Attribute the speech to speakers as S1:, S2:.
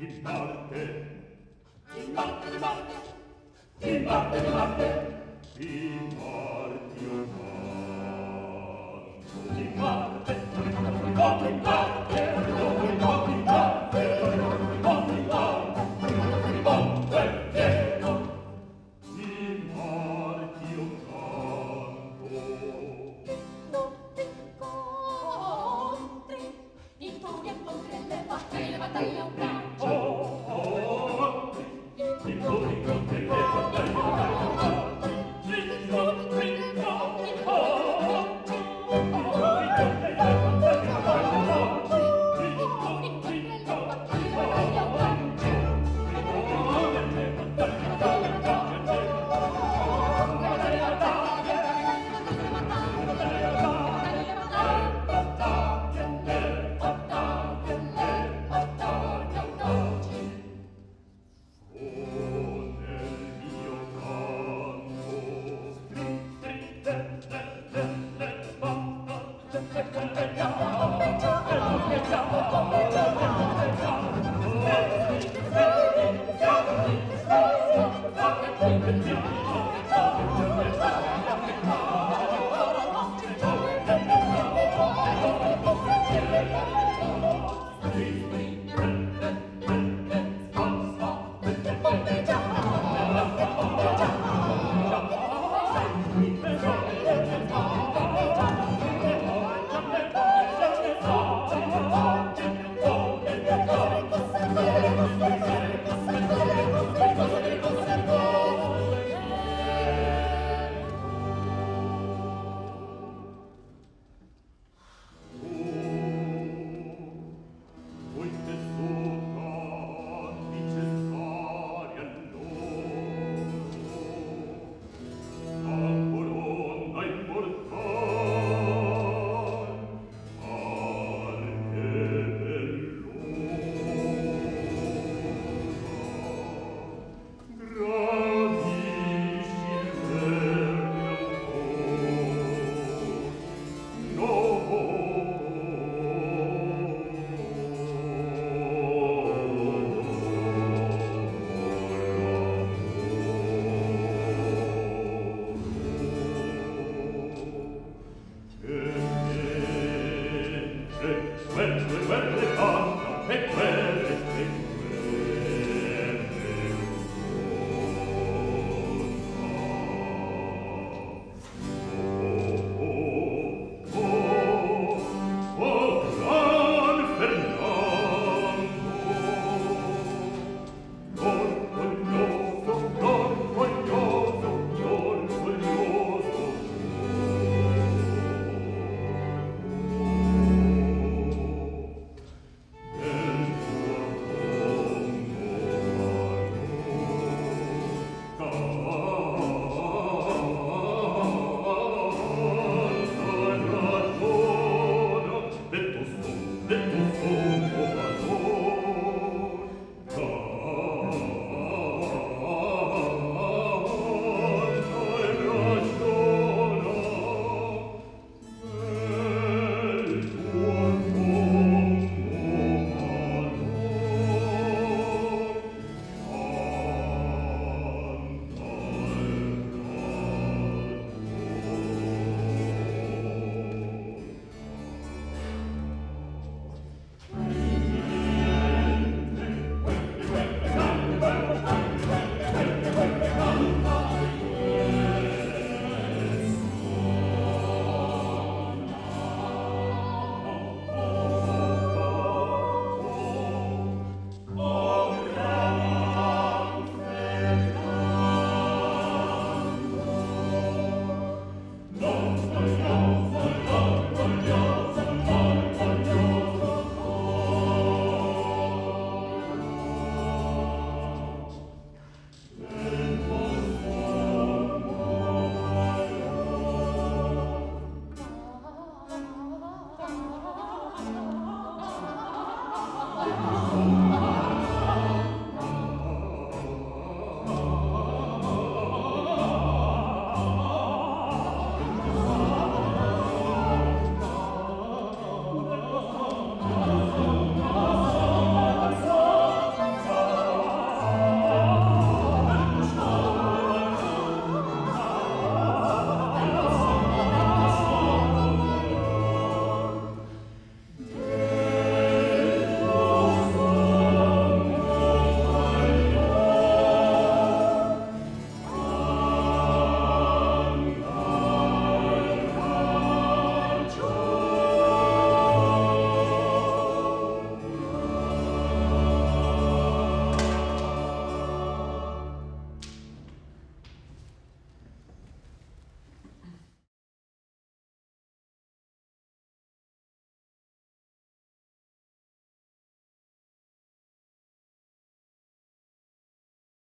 S1: di Marte. Di Marte, di Marte, di Marte, di Marte. Oh,